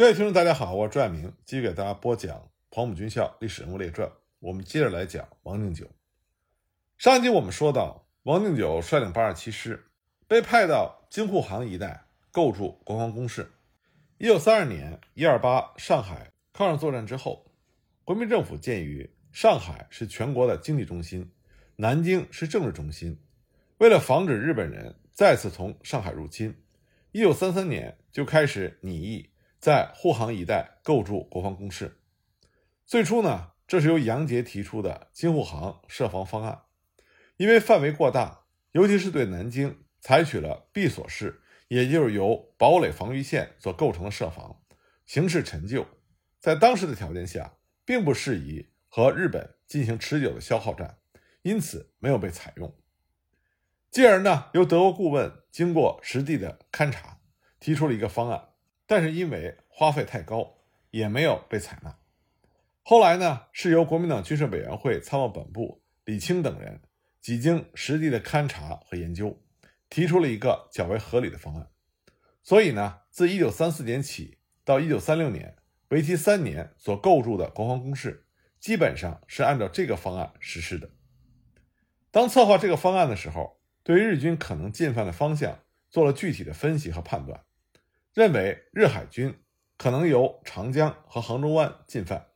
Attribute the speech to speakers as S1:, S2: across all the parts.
S1: 各位听众，大家好，我是朱爱明，继续给大家播讲《黄埔军校历史人物列传》。我们接着来讲王定九。上一集我们说到，王定九率领八十七师被派到京沪杭一带构筑国防工事。一九三二年一二八上海抗日作战之后，国民政府鉴于上海是全国的经济中心，南京是政治中心，为了防止日本人再次从上海入侵，一九三三年就开始拟议在沪杭一带构筑国防工事。最初呢，这是由杨杰提出的京沪杭设防方案，因为范围过大，尤其是对南京采取了闭锁式。也就是由堡垒防御线所构成的设防，形势陈旧，在当时的条件下，并不适宜和日本进行持久的消耗战，因此没有被采用。继而呢，由德国顾问经过实地的勘察，提出了一个方案，但是因为花费太高，也没有被采纳。后来呢，是由国民党军事委员会参谋本部李清等人几经实地的勘察和研究。提出了一个较为合理的方案，所以呢，自一九三四年起到一九三六年，为期三年所构筑的国防工事，基本上是按照这个方案实施的。当策划这个方案的时候，对日军可能进犯的方向做了具体的分析和判断，认为日海军可能由长江和杭州湾进犯，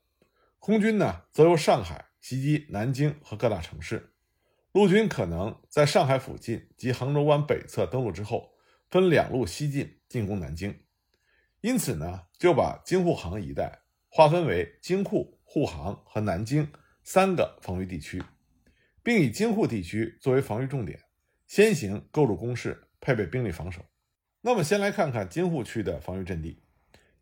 S1: 空军呢则由上海袭击南京和各大城市。陆军可能在上海附近及杭州湾北侧登陆之后，分两路西进进攻南京。因此呢，就把京沪杭一带划分为京沪、沪杭和南京三个防御地区，并以京沪地区作为防御重点，先行构筑工事，配备兵力防守。那么，先来看看京沪区的防御阵地。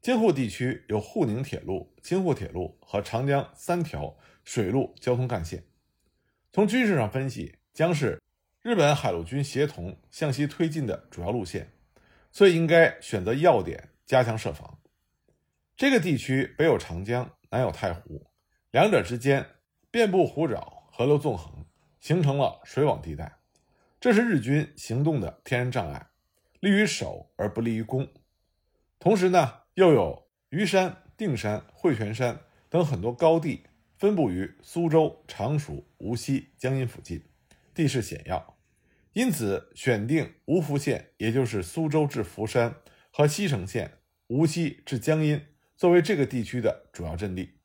S1: 京沪地区有沪宁铁路、京沪铁路和长江三条水路交通干线。从军事上分析，将是日本海陆军协同向西推进的主要路线，所以应该选择要点加强设防。这个地区北有长江，南有太湖，两者之间遍布湖沼，河流纵横，形成了水网地带，这是日军行动的天然障碍，利于守而不利于攻。同时呢，又有虞山、定山、汇泉山等很多高地。分布于苏州、常熟、无锡、江阴附近，地势险要，因此选定芜湖线，也就是苏州至福山和西城线无锡至江阴作为这个地区的主要阵地，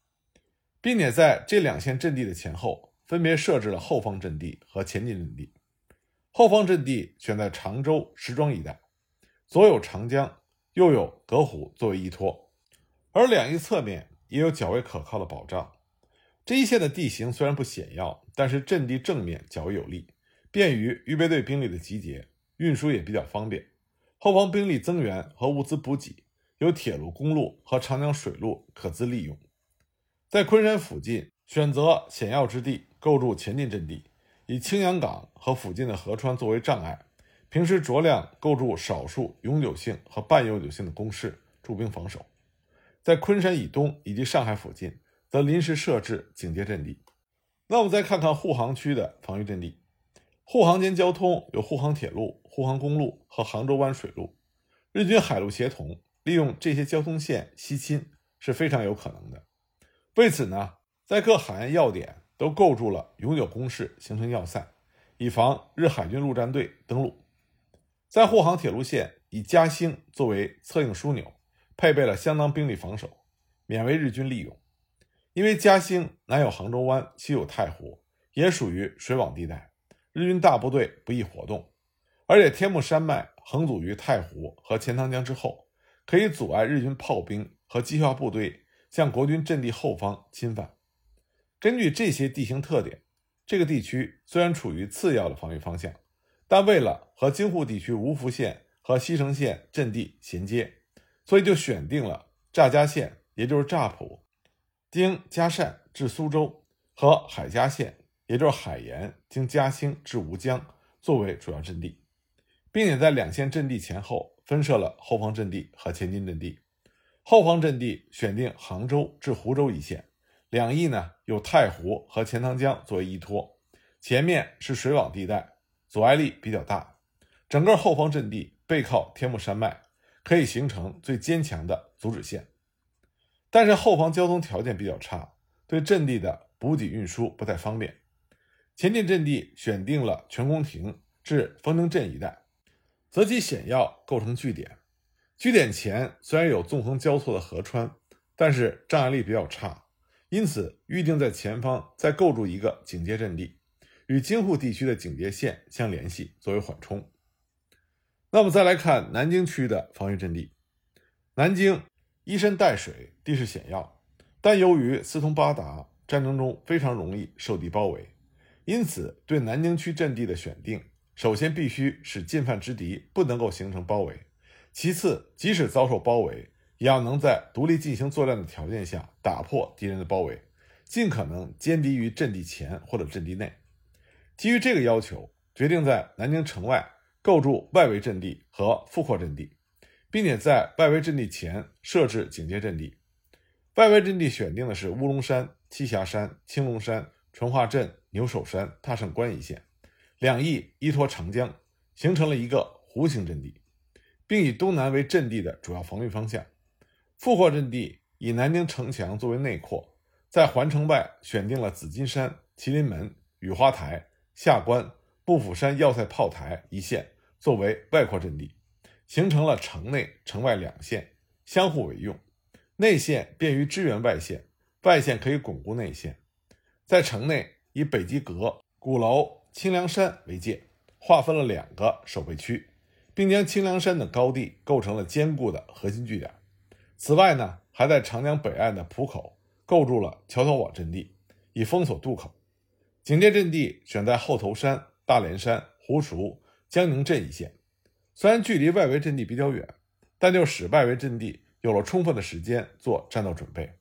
S1: 并且在这两线阵地的前后分别设置了后方阵地和前进阵地。后方阵地选在常州、石庄一带，左有长江，右有隔湖作为依托，而两翼侧面也有较为可靠的保障。这一线的地形虽然不险要，但是阵地正面较为有利，便于预备队兵力的集结，运输也比较方便。后方兵力增援和物资补给有铁路、公路和长江水路可资利用。在昆山附近选择险要之地构筑前进阵地，以青阳港和附近的河川作为障碍，平时酌量构筑少数永久性和半永久性的工事驻兵防守。在昆山以东以及上海附近。则临时设置警戒阵地。那我们再看看沪杭区的防御阵地。沪杭间交通有沪杭铁路、沪杭公路和杭州湾水路，日军海陆协同利用这些交通线西侵是非常有可能的。为此呢，在各海岸要点都构筑了永久工事，形成要塞，以防日海军陆战队登陆。在沪杭铁路线以嘉兴作为策应枢纽，配备了相当兵力防守，免为日军利用。因为嘉兴南有杭州湾，西有太湖，也属于水网地带，日军大部队不易活动。而且天目山脉横阻于太湖和钱塘江之后，可以阻碍日军炮兵和机械化部队向国军阵地后方侵犯。根据这些地形特点，这个地区虽然处于次要的防御方向，但为了和京沪地区芜湖线和西城线阵地衔接，所以就选定了乍嘉线，也就是乍浦。经嘉善至苏州和海嘉线，也就是海盐经嘉兴至吴江作为主要阵地，并且在两线阵地前后分设了后方阵地和前进阵地。后方阵地选定杭州至湖州一线，两翼呢有太湖和钱塘江作为依托，前面是水网地带，阻碍力比较大。整个后方阵地背靠天目山脉，可以形成最坚强的阻止线。但是后方交通条件比较差，对阵地的补给运输不太方便。前进阵地选定了全宫亭至丰宁镇一带，择其险要构成据点。据点前虽然有纵横交错的河川，但是障碍力比较差，因此预定在前方再构筑一个警戒阵地，与京沪地区的警戒线相联系，作为缓冲。那么再来看南京区的防御阵地，南京依山带水，地势险要，但由于四通八达，战争中非常容易受敌包围。因此，对南京区阵地的选定，首先必须使进犯之敌不能够形成包围；其次，即使遭受包围，也要能在独立进行作战的条件下打破敌人的包围，尽可能歼敌于阵地前或者阵地内。基于这个要求，决定在南京城外构筑外围阵地和复扩阵地，并且在外围阵地前设置警戒阵地。外围阵地选定的是乌龙山、栖霞山、青龙山、淳化镇。牛首山、大胜关一线，两翼依托长江，形成了一个弧形阵地，并以东南为阵地的主要防御方向。复扩阵地以南京城墙作为内扩，在环城外选定了紫金山、麒麟门、雨花台、下关、步斧山要塞炮台一线作为外扩阵地，形成了城内城外两线相互为用，内线便于支援外线，外线可以巩固内线，在城内。以北极阁、鼓楼、清凉山为界，划分了两个守备区，并将清凉山的高地构成了坚固的核心据点。此外呢，还在长江北岸的浦口构筑了桥头堡阵地，以封锁渡口。警戒阵地选在后头山、大连山、湖熟、江宁镇一线。虽然距离外围阵地比较远，但就使外围阵地有了充分的时间做战斗准备。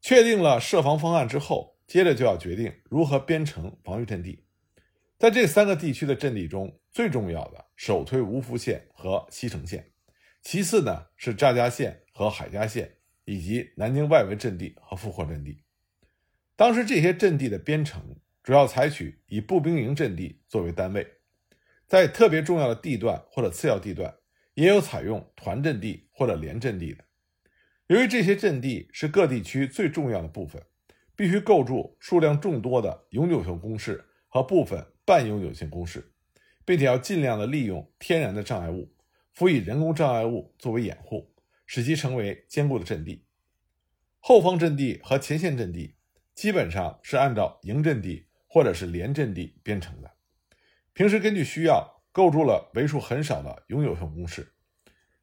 S1: 确定了设防方案之后。接着就要决定如何编成防御阵地，在这三个地区的阵地中，最重要的首推芜湖县和西城县，其次呢是乍家县和海家县，以及南京外围阵地和复活阵地。当时这些阵地的编成主要采取以步兵营阵地作为单位，在特别重要的地段或者次要地段，也有采用团阵地或者连阵地的。由于这些阵地是各地区最重要的部分。必须构筑数量众多的永久性工事和部分半永久性工事，并且要尽量的利用天然的障碍物，辅以人工障碍物作为掩护，使其成为坚固的阵地。后方阵地和前线阵地基本上是按照营阵地或者是连阵地编成的。平时根据需要构筑了为数很少的永久性工事，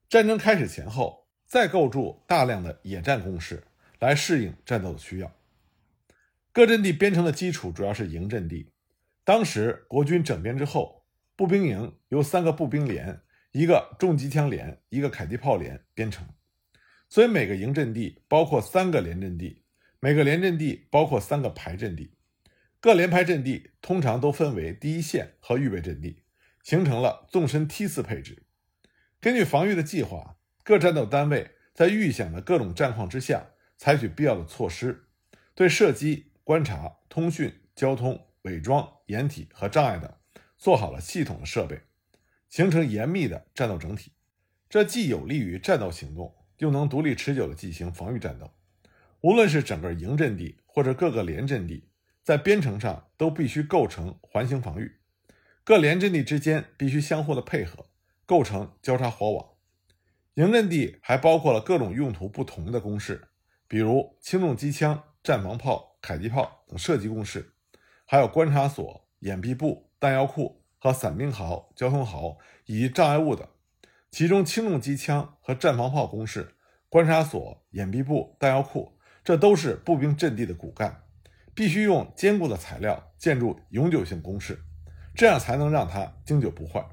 S1: 战争开始前后再构筑大量的野战工事来适应战斗的需要。各阵地编成的基础主要是营阵地。当时国军整编之后，步兵营由三个步兵连、一个重机枪连、一个迫击炮连编成，所以每个营阵地包括三个连阵地，每个连阵地包括三个排阵地。各连排阵地通常都分为第一线和预备阵地，形成了纵深梯次配置。根据防御的计划，各战斗单位在预想的各种战况之下，采取必要的措施，对射击。观察、通讯、交通、伪装、掩体和障碍等，做好了系统的设备，形成严密的战斗整体。这既有利于战斗行动，又能独立持久地进行防御战斗。无论是整个营阵地或者各个连阵地，在编程上都必须构成环形防御，各连阵地之间必须相互的配合，构成交叉火网。营阵地还包括了各种用途不同的工事，比如轻重机枪、战防炮。迫击炮等射击工事，还有观察所、掩蔽部、弹药库和散兵壕、交通壕以及障碍物等。其中，轻重机枪和战防炮工事、观察所、掩蔽部、弹药库，这都是步兵阵地的骨干，必须用坚固的材料建筑永久性工事，这样才能让它经久不坏。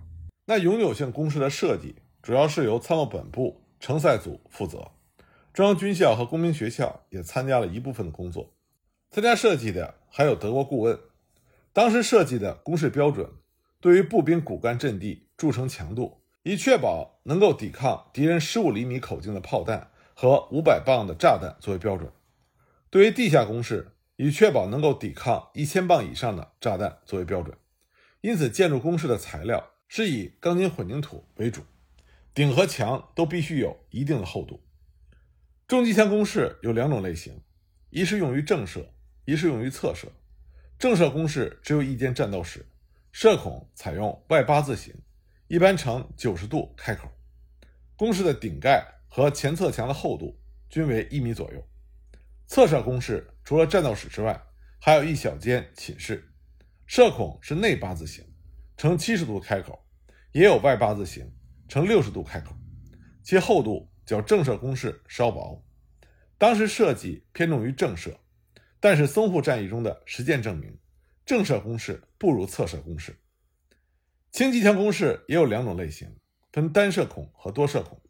S1: 那永久性工事的设计，主要是由参谋本部、城塞组负责，中央军校和工兵学校也参加了一部分的工作。参加设计的还有德国顾问，当时设计的工事标准，对于步兵骨干阵地筑成强度，以确保能够抵抗敌人十五厘米口径的炮弹和五百磅的炸弹作为标准；对于地下工事，以确保能够抵抗一千磅以上的炸弹作为标准。因此，建筑工事的材料是以钢筋混凝土为主，顶和墙都必须有一定的厚度。重机枪工事有两种类型，一是用于正射，一是用于侧射。正射工事只有一间战斗室，射孔采用外八字形，一般呈九十度开口。工事的顶盖和前侧墙的厚度均为一米左右。侧射工事除了战斗室之外，还有一小间寝室，射孔是内八字形，呈七十度开口，也有外八字形，呈六十度开口，其厚度较正射工事稍薄。当时设计偏重于正射，但是淞沪战役中的实践证明，正射工事不如侧射工事。轻机枪工事也有两种类型，分单射孔和多射孔。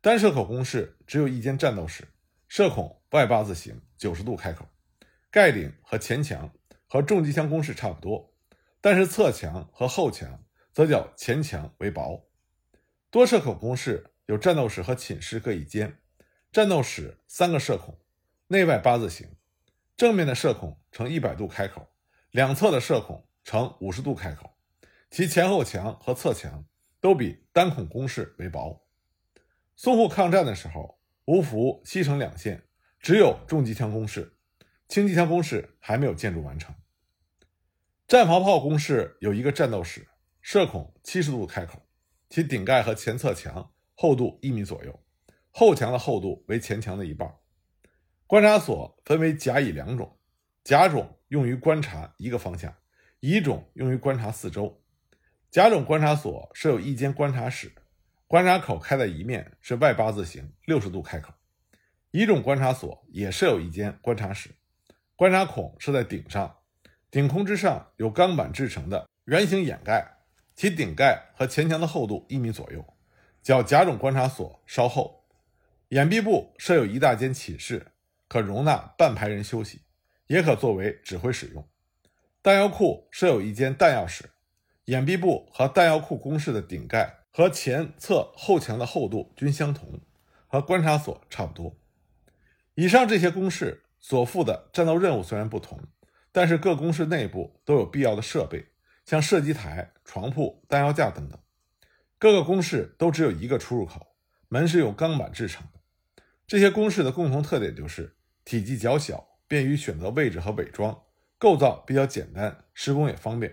S1: 单射孔工事只有一间战斗室，射孔外八字形，九十度开口。盖顶和前墙和重机枪工事差不多，但是侧墙和后墙则较前墙为薄。多射孔工事有战斗室和寝室各一间，战斗室三个射孔，内外八字形，正面的射孔呈一百度开口，两侧的射孔呈五十度开口，其前后墙和侧墙都比单孔工事为薄。淞沪抗战的时候，芜湖、西城两线只有重机枪工事。轻机枪工事还没有建筑完成。战壕炮工事有一个战斗室，射孔七十度开口，其顶盖和前侧墙厚度一米左右，后墙的厚度为前墙的一半。观察所分为甲乙两种，甲种用于观察一个方向，乙种用于观察四周。甲种观察所设有一间观察室，观察口开在一面，是外八字形，六十度开口。乙种观察所也设有一间观察室。观察孔设在顶上，顶空之上有钢板制成的圆形掩盖，其顶盖和前墙的厚度一米左右，较甲种观察所稍厚。掩蔽部设有一大间寝室，可容纳半排人休息，也可作为指挥使用。弹药库设有一间弹药室。掩蔽部和弹药库工事的顶盖和前侧后墙的厚度均相同，和观察所差不多。以上这些工事。所负的战斗任务虽然不同，但是各工事内部都有必要的设备，像射击台、床铺、弹药架等等。各个工事都只有一个出入口，门是用钢板制成的。这些工事的共同特点就是体积较小，便于选择位置和伪装，构造比较简单，施工也方便。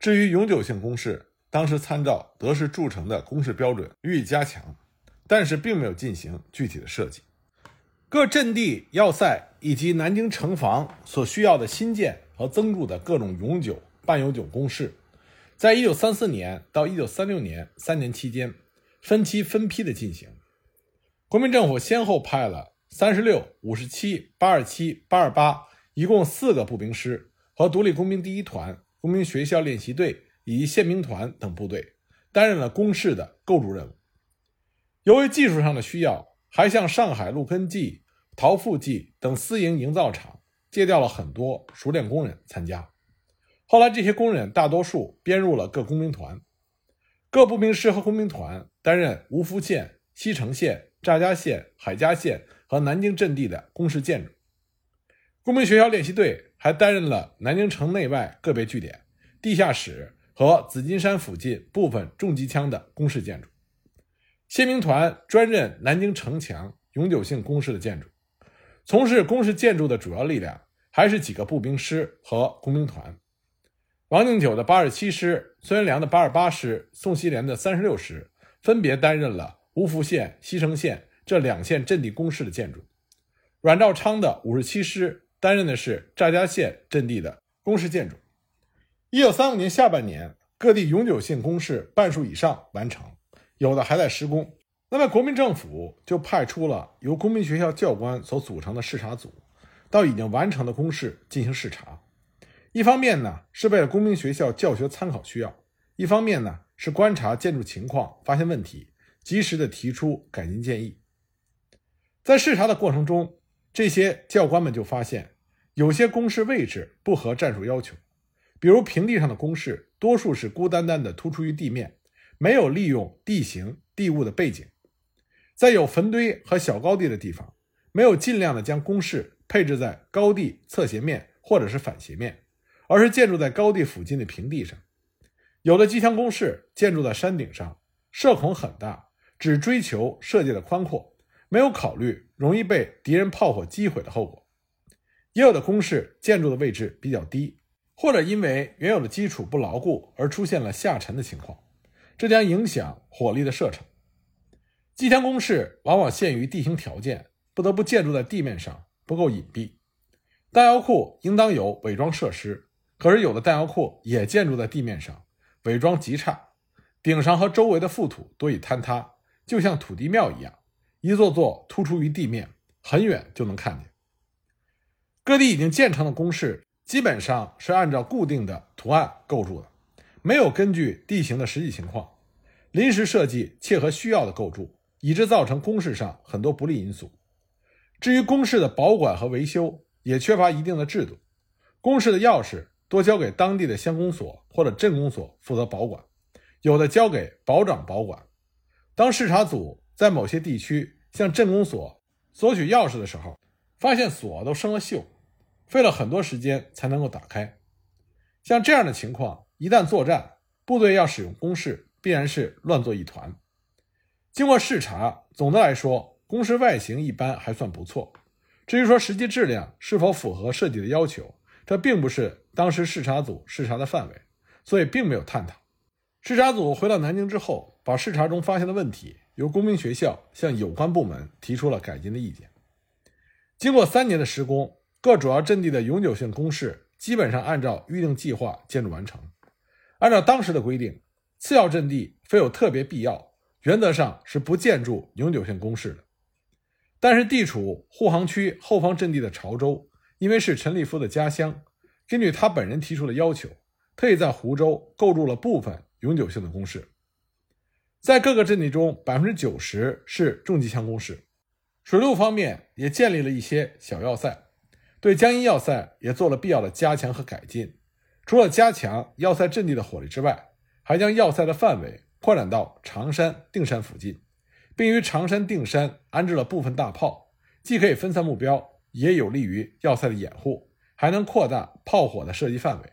S1: 至于永久性工事，当时参照德式铸成的工事标准予以加强，但是并没有进行具体的设计。各阵地要塞以及南京城防所需要的新建和增筑的各种永久、半永久工事，在一九三四年到一九三六年三年期间，分期分批的进行。国民政府先后派了三十六、五十七、八二七、八二八，一共四个步兵师和独立工兵第一团、工兵学校练习队以及宪兵团等部队，担任了工事的构筑任务。由于技术上的需要。还向上海陆根记、陶富记等私营营造厂借调了很多熟练工人参加。后来，这些工人大多数编入了各工兵团，各步兵师和工兵团担任芜湖县、西城县、乍家县、海嘉县和南京阵地的工事建筑。工兵学校练习队还担任了南京城内外个别据点、地下室和紫金山附近部分重机枪的工事建筑。宪兵团专任南京城墙永久性工事的建筑，从事工事建筑的主要力量还是几个步兵师和工兵团。王敬久的八十七师、孙元良的八十八师、宋希濂的三十六师分别担任了芜湖县、西城县这两县阵地工事的建筑。阮兆昌的五十七师担任的是乍家县阵地的工事建筑。一九三五年下半年，各地永久性工事半数以上完成。有的还在施工，那么国民政府就派出了由公民学校教官所组成的视察组，到已经完成的工事进行视察。一方面呢是为了公民学校教学参考需要，一方面呢是观察建筑情况，发现问题，及时的提出改进建议。在视察的过程中，这些教官们就发现，有些工事位置不合战术要求，比如平地上的工事，多数是孤单单的突出于地面。没有利用地形地物的背景，在有坟堆和小高地的地方，没有尽量的将工事配置在高地侧斜面或者是反斜面，而是建筑在高地附近的平地上。有的机枪工事建筑在山顶上，射孔很大，只追求射界的宽阔，没有考虑容易被敌人炮火击毁的后果；也有的工事建筑的位置比较低，或者因为原有的基础不牢固而出现了下沉的情况，这将影响火力的射程。机枪工事往往限于地形条件，不得不建筑在地面上，不够隐蔽。弹药库应当有伪装设施，可是有的弹药库也建筑在地面上，伪装极差，顶上和周围的覆土多已坍塌，就像土地庙一样，一座座突出于地面，很远就能看见。各地已经建成的工事基本上是按照固定的图案构筑的，没有根据地形的实际情况临时设计切合需要的构筑，以致造成工事上很多不利因素。至于工事的保管和维修，也缺乏一定的制度，工事的钥匙多交给当地的乡公所或者镇公所负责保管，有的交给保长保管。当视察组在某些地区向镇公所索取钥匙的时候，发现锁都生了锈，费了很多时间才能够打开。像这样的情况，一旦作战，部队要使用工事，必然是乱作一团。经过视察，总的来说，工事外形一般还算不错。至于说实际质量是否符合设计的要求，这并不是当时视察组视察的范围，所以并没有探讨。视察组回到南京之后，把视察中发现的问题由工兵学校向有关部门提出了改进的意见。经过三年的施工，各主要阵地的永久性工事基本上按照预定计划建筑完成。按照当时的规定，次要阵地非有特别必要，原则上是不建筑永久性工事的。但是地处护航区后方阵地的潮州，因为是陈立夫的家乡，根据他本人提出的要求，特意在湖州构筑了部分永久性的工事。在各个阵地中，百分之九十是重机枪工事。水陆方面也建立了一些小要塞，对江阴要塞也做了必要的加强和改进。除了加强要塞阵地的火力之外，还将要塞的范围扩展到常山、定山附近。并于常山、定山安置了部分大炮，既可以分散目标，也有利于要塞的掩护，还能扩大炮火的射击范围。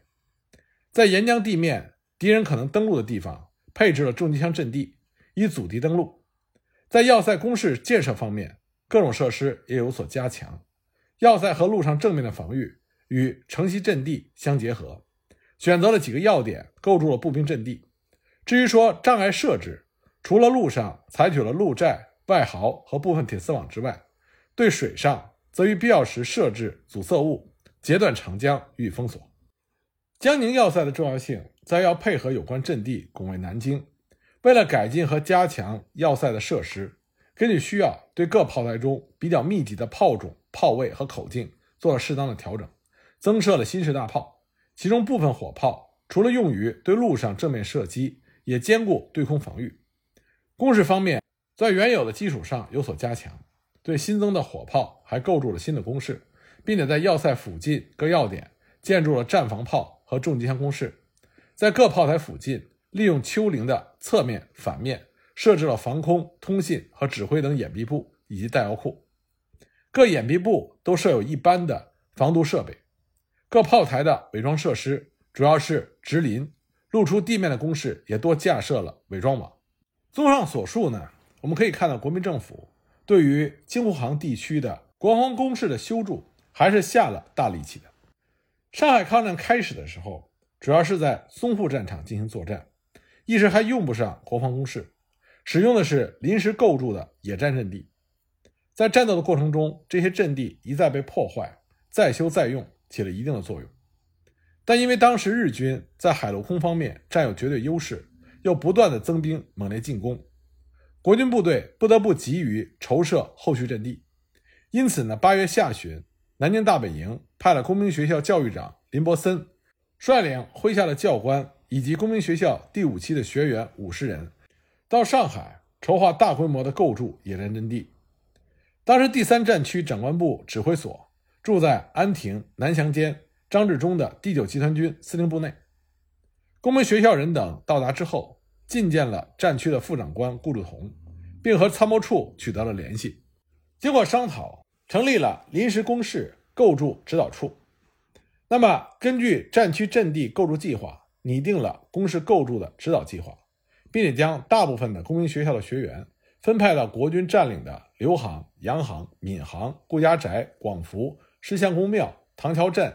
S1: 在沿江地面敌人可能登陆的地方，配置了重机枪阵地，以阻敌登陆。在要塞工事建设方面，各种设施也有所加强。要塞和路上正面的防御与城西阵地相结合，选择了几个要点构筑了步兵阵地。至于说障碍设置，除了陆上采取了路寨、外壕和部分铁丝网之外，对水上则于必要时设置阻塞物，截断长江予以封锁。江宁要塞的重要性在要配合有关阵地拱卫南京。为了改进和加强要塞的设施，根据需要对各炮台中比较密集的炮种、炮位和口径做了适当的调整，增设了新式大炮。其中部分火炮除了用于对陆上正面射击，也兼顾对空防御。工事方面，在原有的基础上有所加强，对新增的火炮还构筑了新的工事，并且在要塞附近各要点建筑了战防炮和重机枪工事，在各炮台附近利用丘陵的侧面、反面设置了防空、通信和指挥等掩蔽部以及弹药库，各掩蔽部都设有一般的防毒设备，各炮台的伪装设施主要是直林，露出地面的工事也多架设了伪装网。综上所述呢，我们可以看到，国民政府对于京沪杭地区的国防工事的修筑还是下了大力气的。上海抗战开始的时候，主要是在淞沪战场进行作战，一时还用不上国防工事，使用的是临时构筑的野战阵地。在战斗的过程中，这些阵地一再被破坏，再修再用起了一定的作用。但因为当时日军在海陆空方面占有绝对优势。又不断的增兵，猛烈进攻，国军部队不得不急于筹设后续阵地。因此呢，八月下旬，南京大本营派了工兵学校教育长林伯森，率领麾下的教官以及工兵学校第五期的学员五十人，到上海筹划大规模的构筑野战阵地。当时第三战区长官部指挥所住在安亭南翔间张治中的第九集团军司令部内。公民学校人等到达之后，觐见了战区的副长官顾祝同，并和参谋处取得了联系。经过商讨，成立了临时工事构筑指导处。那么，根据战区阵地构筑计划，拟定了工事构筑的指导计划，并且将大部分的公民学校的学员分派到国军占领的刘行、杨行、闵行、顾家宅、广福、石相公庙、唐桥镇、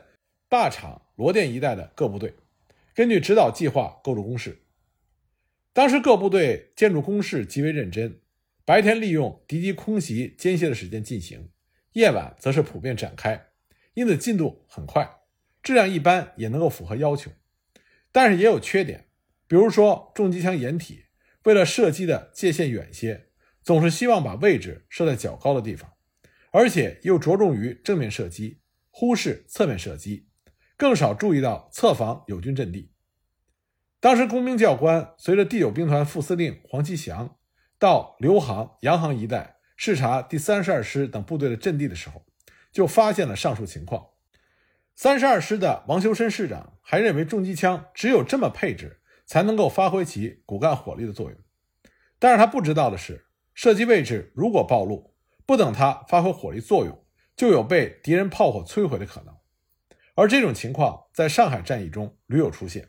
S1: 坝场、罗店一带的各部队，根据指导计划构筑工事。当时各部队建筑工事极为认真，白天利用敌机空袭间歇的时间进行，夜晚则是普遍展开，因此进度很快，质量一般也能够符合要求。但是也有缺点，比如说重机枪掩体，为了射击的界限远些，总是希望把位置设在较高的地方，而且又着重于正面射击，忽视侧面射击，更少注意到侧防友军阵地。当时工兵教官随着第九兵团副司令黄其祥到刘行、杨行一带视察第三十二师等部队的阵地的时候，就发现了上述情况。三十二师的王修身师长还认为重机枪只有这么配置才能够发挥其骨干火力的作用，但是他不知道的是，射击位置如果暴露，不等他发挥火力作用，就有被敌人炮火摧毁的可能。而这种情况在上海战役中屡有出现。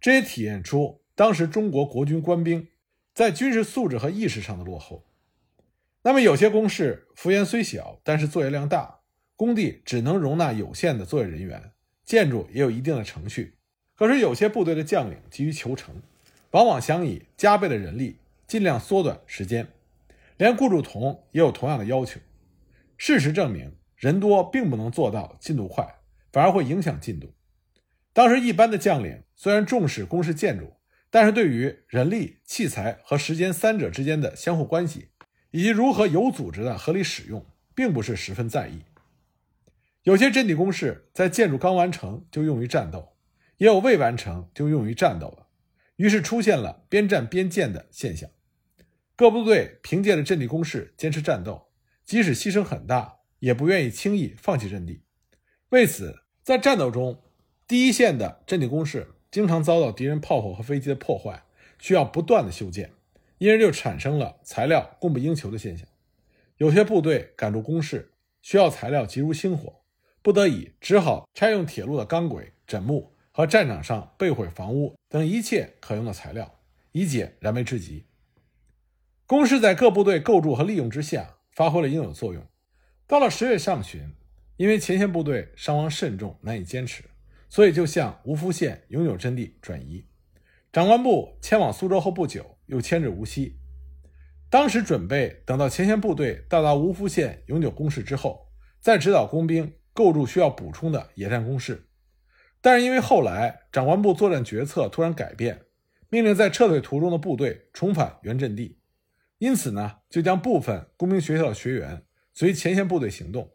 S1: 这也体现出当时中国国军官兵在军事素质和意识上的落后。那么，有些工事幅员虽小，但是作业量大，工地只能容纳有限的作业人员，建筑也有一定的程序。可是，有些部队的将领急于求成，往往想以加倍的人力尽量缩短时间。连顾祝同也有同样的要求。事实证明，人多并不能做到进度快，反而会影响进度。当时一般的将领虽然重视工事建筑，但是对于人力、器材和时间三者之间的相互关系，以及如何有组织的合理使用，并不是十分在意。有些阵地工事在建筑刚完成就用于战斗，也有未完成就用于战斗了，于是出现了边战边建的现象。各部队凭借着阵地工事坚持战斗，即使牺牲很大，也不愿意轻易放弃阵地。为此，在战斗中，第一线的阵地工事经常遭到敌人炮火和飞机的破坏，需要不断的修建，因而就产生了材料供不应求的现象。有些部队赶住工事，需要材料急如星火，不得已只好拆用铁路的钢轨、枕木和战场上被毁房屋等一切可用的材料，以解燃眉之急。工事在各部队构筑和利用之下，发挥了应有作用。到了十月上旬，因为前线部队伤亡甚重，难以坚持。所以，就向吴福县永久阵地转移。长官部迁往苏州后不久，又迁至无锡。当时准备等到前线部队到达吴福县永久工事之后，再指导工兵构筑需要补充的野战工事。但是因为后来长官部作战决策突然改变，命令在撤退途中的部队重返原阵地，因此呢，就将部分工兵学校的学员随前线部队行动。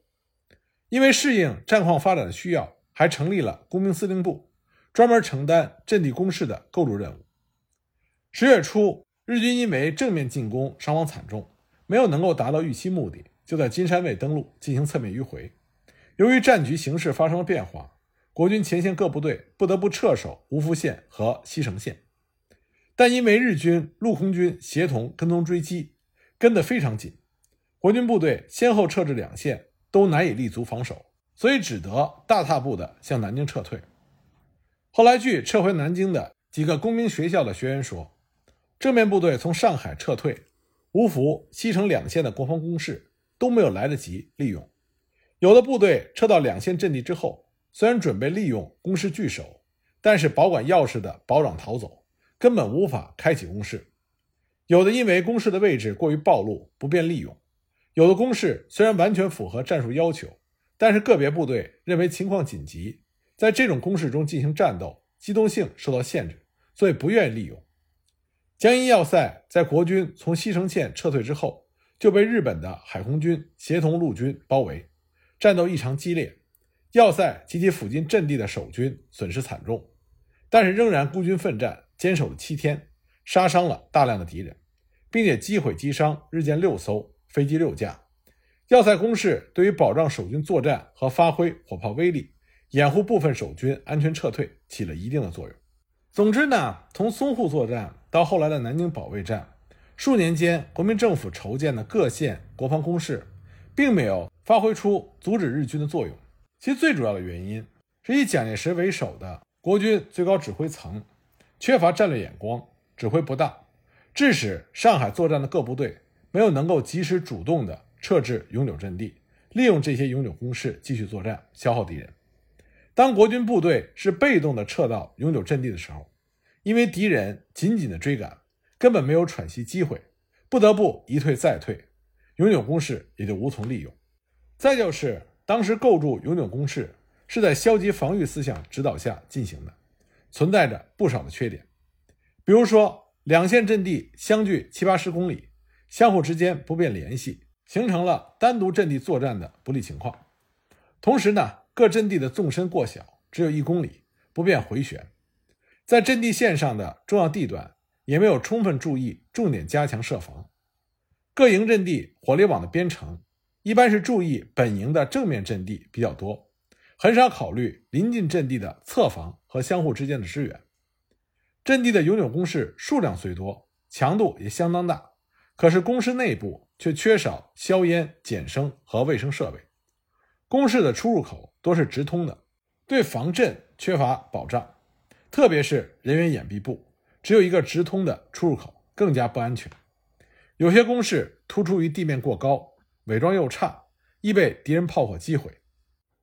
S1: 因为适应战况发展的需要。还成立了工兵司令部，专门承担阵地工事的构筑任务。十月初，日军因为正面进攻伤亡惨重，没有能够达到预期目的，就在金山卫登陆进行侧面迂回。由于战局形势发生了变化，国军前线各部队不得不撤守吴福县和西城县。但因为日军陆空军协同跟踪追击，跟得非常紧，国军部队先后撤至两线，都难以立足防守。所以只得大踏步地向南京撤退。后来，据撤回南京的几个工兵学校的学员说，正面部队从上海撤退，吴福、西城两线的国防工事都没有来得及利用。有的部队撤到两线阵地之后，虽然准备利用工事据守，但是保管钥匙的保长逃走，根本无法开启工事。有的因为工事的位置过于暴露，不便利用；有的工事虽然完全符合战术要求。但是个别部队认为情况紧急，在这种攻势中进行战斗，机动性受到限制，所以不愿意利用。江阴要塞在国军从西城县撤退之后，就被日本的海空军协同陆军包围，战斗异常激烈，要塞及其附近阵地的守军损失惨重，但是仍然孤军奋战，坚守了七天，杀伤了大量的敌人，并且击毁击伤日舰六艘，飞机六架。要塞工事对于保障守军作战和发挥火炮威力、掩护部分守军安全撤退起了一定的作用。总之呢，从淞沪作战到后来的南京保卫战，数年间国民政府筹建的各县国防工事，并没有发挥出阻止日军的作用。其最主要的原因是以蒋介石为首的国军最高指挥层缺乏战略眼光，指挥不当，致使上海作战的各部队没有能够及时主动的撤至永久阵地，利用这些永久工事继续作战，消耗敌人。当国军部队是被动的撤到永久阵地的时候，因为敌人紧紧的追赶，根本没有喘息机会，不得不一退再退，永久工事也就无从利用。再就是当时构筑永久工事是在消极防御思想指导下进行的，存在着不少的缺点，比如说两线阵地相距七八十公里，相互之间不便联系，形成了单独阵地作战的不利情况。同时呢。各阵地的纵深过小，只有一公里，不便回旋。在阵地线上的重要地段，也没有充分注意重点加强设防。各营阵地火力网的编程，一般是注意本营的正面阵地比较多，很少考虑临近阵地的侧防和相互之间的支援。阵地的永久工事数量虽多，强度也相当大，可是工事内部却缺少硝烟、减声和卫生设备。工事的出入口多是直通的，对防震缺乏保障，特别是人员掩蔽部，只有一个直通的出入口，更加不安全。有些工事突出于地面过高，伪装又差，易被敌人炮火击毁。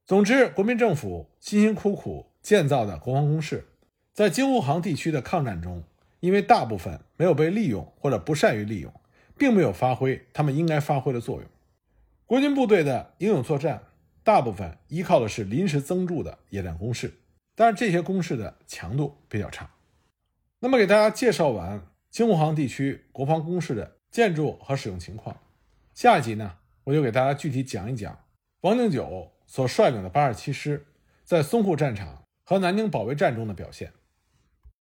S1: 总之，国民政府辛辛苦苦建造的国防工事，在京沪杭地区的抗战中，因为大部分没有被利用或者不善于利用，并没有发挥他们应该发挥的作用。国军部队的英勇作战。大部分依靠的是临时增筑的野战工事，但是这些工事的强度比较差。那么，给大家介绍完京沪杭地区国防工事的建筑和使用情况，下一集呢，我就给大家具体讲一讲王定九所率领的八十七师在淞沪战场和南京保卫战中的表现。